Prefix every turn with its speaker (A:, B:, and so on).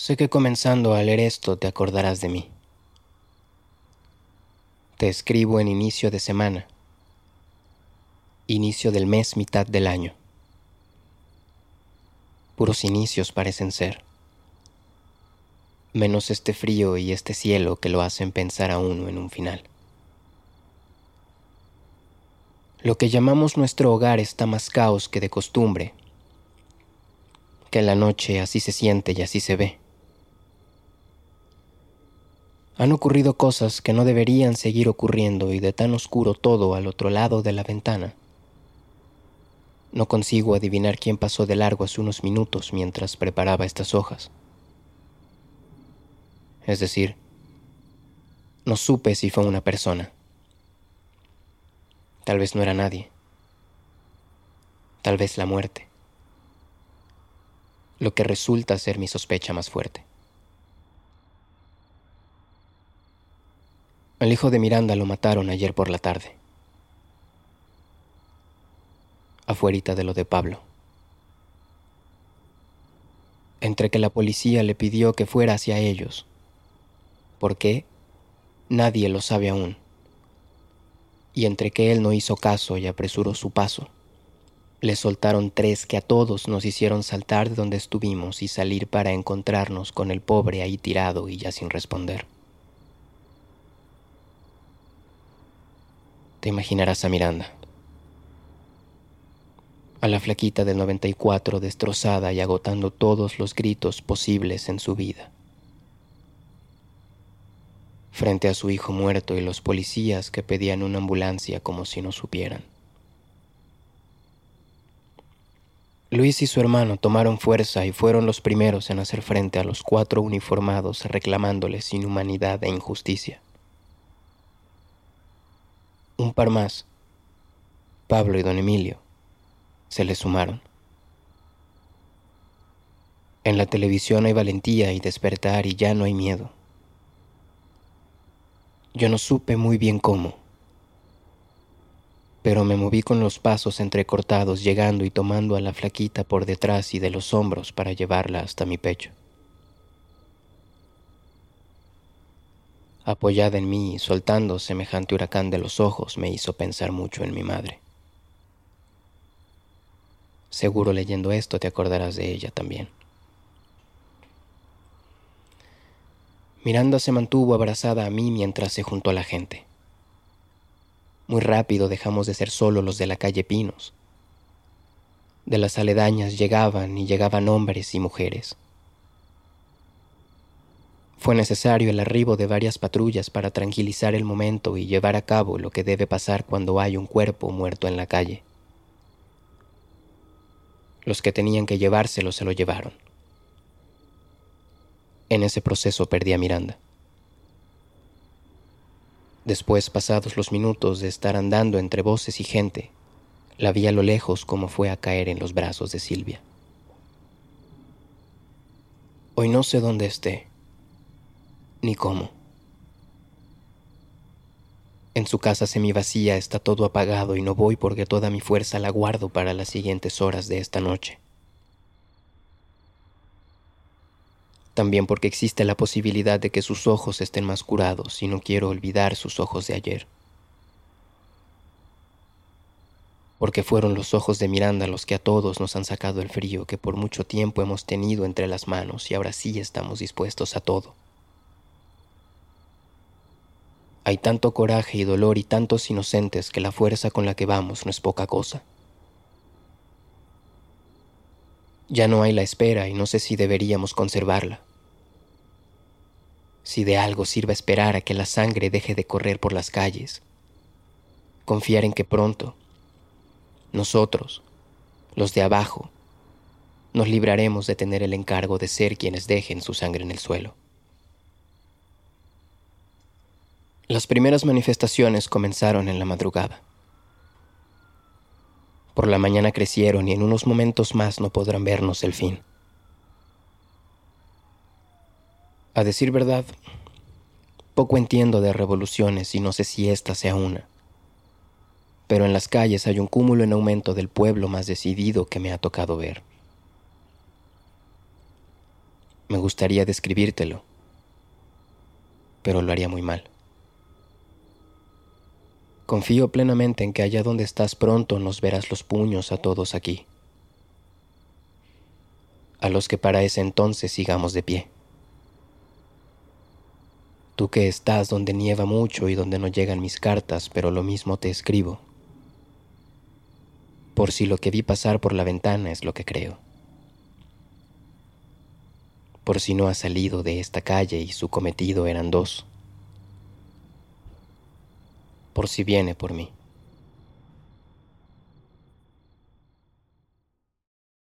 A: Sé que comenzando a leer esto te acordarás de mí. Te escribo en inicio de semana, inicio del mes, mitad del año. Puros inicios parecen ser, menos este frío y este cielo que lo hacen pensar a uno en un final. Lo que llamamos nuestro hogar está más caos que de costumbre, que en la noche así se siente y así se ve. Han ocurrido cosas que no deberían seguir ocurriendo y de tan oscuro todo al otro lado de la ventana. No consigo adivinar quién pasó de largo hace unos minutos mientras preparaba estas hojas. Es decir, no supe si fue una persona. Tal vez no era nadie. Tal vez la muerte. Lo que resulta ser mi sospecha más fuerte. Al hijo de Miranda lo mataron ayer por la tarde. Afuerita de lo de Pablo. Entre que la policía le pidió que fuera hacia ellos. ¿Por qué? Nadie lo sabe aún. Y entre que él no hizo caso y apresuró su paso, le soltaron tres que a todos nos hicieron saltar de donde estuvimos y salir para encontrarnos con el pobre ahí tirado y ya sin responder. Te imaginarás a Miranda. A la flaquita del 94 destrozada y agotando todos los gritos posibles en su vida. Frente a su hijo muerto y los policías que pedían una ambulancia como si no supieran. Luis y su hermano tomaron fuerza y fueron los primeros en hacer frente a los cuatro uniformados reclamándoles inhumanidad e injusticia un par más, Pablo y don Emilio, se le sumaron. En la televisión hay valentía y despertar y ya no hay miedo. Yo no supe muy bien cómo, pero me moví con los pasos entrecortados llegando y tomando a la flaquita por detrás y de los hombros para llevarla hasta mi pecho. Apoyada en mí y soltando semejante huracán de los ojos, me hizo pensar mucho en mi madre. Seguro leyendo esto te acordarás de ella también. Miranda se mantuvo abrazada a mí mientras se juntó a la gente. Muy rápido dejamos de ser solo los de la calle Pinos. De las aledañas llegaban y llegaban hombres y mujeres. Fue necesario el arribo de varias patrullas para tranquilizar el momento y llevar a cabo lo que debe pasar cuando hay un cuerpo muerto en la calle. Los que tenían que llevárselo se lo llevaron. En ese proceso perdí a Miranda. Después, pasados los minutos de estar andando entre voces y gente, la vi a lo lejos como fue a caer en los brazos de Silvia. Hoy no sé dónde esté ni cómo. En su casa semivacía está todo apagado y no voy porque toda mi fuerza la guardo para las siguientes horas de esta noche. También porque existe la posibilidad de que sus ojos estén más curados y no quiero olvidar sus ojos de ayer. Porque fueron los ojos de Miranda los que a todos nos han sacado el frío que por mucho tiempo hemos tenido entre las manos y ahora sí estamos dispuestos a todo. Hay tanto coraje y dolor y tantos inocentes que la fuerza con la que vamos no es poca cosa. Ya no hay la espera y no sé si deberíamos conservarla. Si de algo sirva esperar a que la sangre deje de correr por las calles. Confiar en que pronto, nosotros, los de abajo, nos libraremos de tener el encargo de ser quienes dejen su sangre en el suelo. Las primeras manifestaciones comenzaron en la madrugada. Por la mañana crecieron y en unos momentos más no podrán vernos el fin. A decir verdad, poco entiendo de revoluciones y no sé si esta sea una. Pero en las calles hay un cúmulo en aumento del pueblo más decidido que me ha tocado ver. Me gustaría describírtelo, pero lo haría muy mal. Confío plenamente en que allá donde estás pronto nos verás los puños a todos aquí, a los que para ese entonces sigamos de pie. Tú que estás donde nieva mucho y donde no llegan mis cartas, pero lo mismo te escribo, por si lo que vi pasar por la ventana es lo que creo, por si no ha salido de esta calle y su cometido eran dos, por si viene por mí.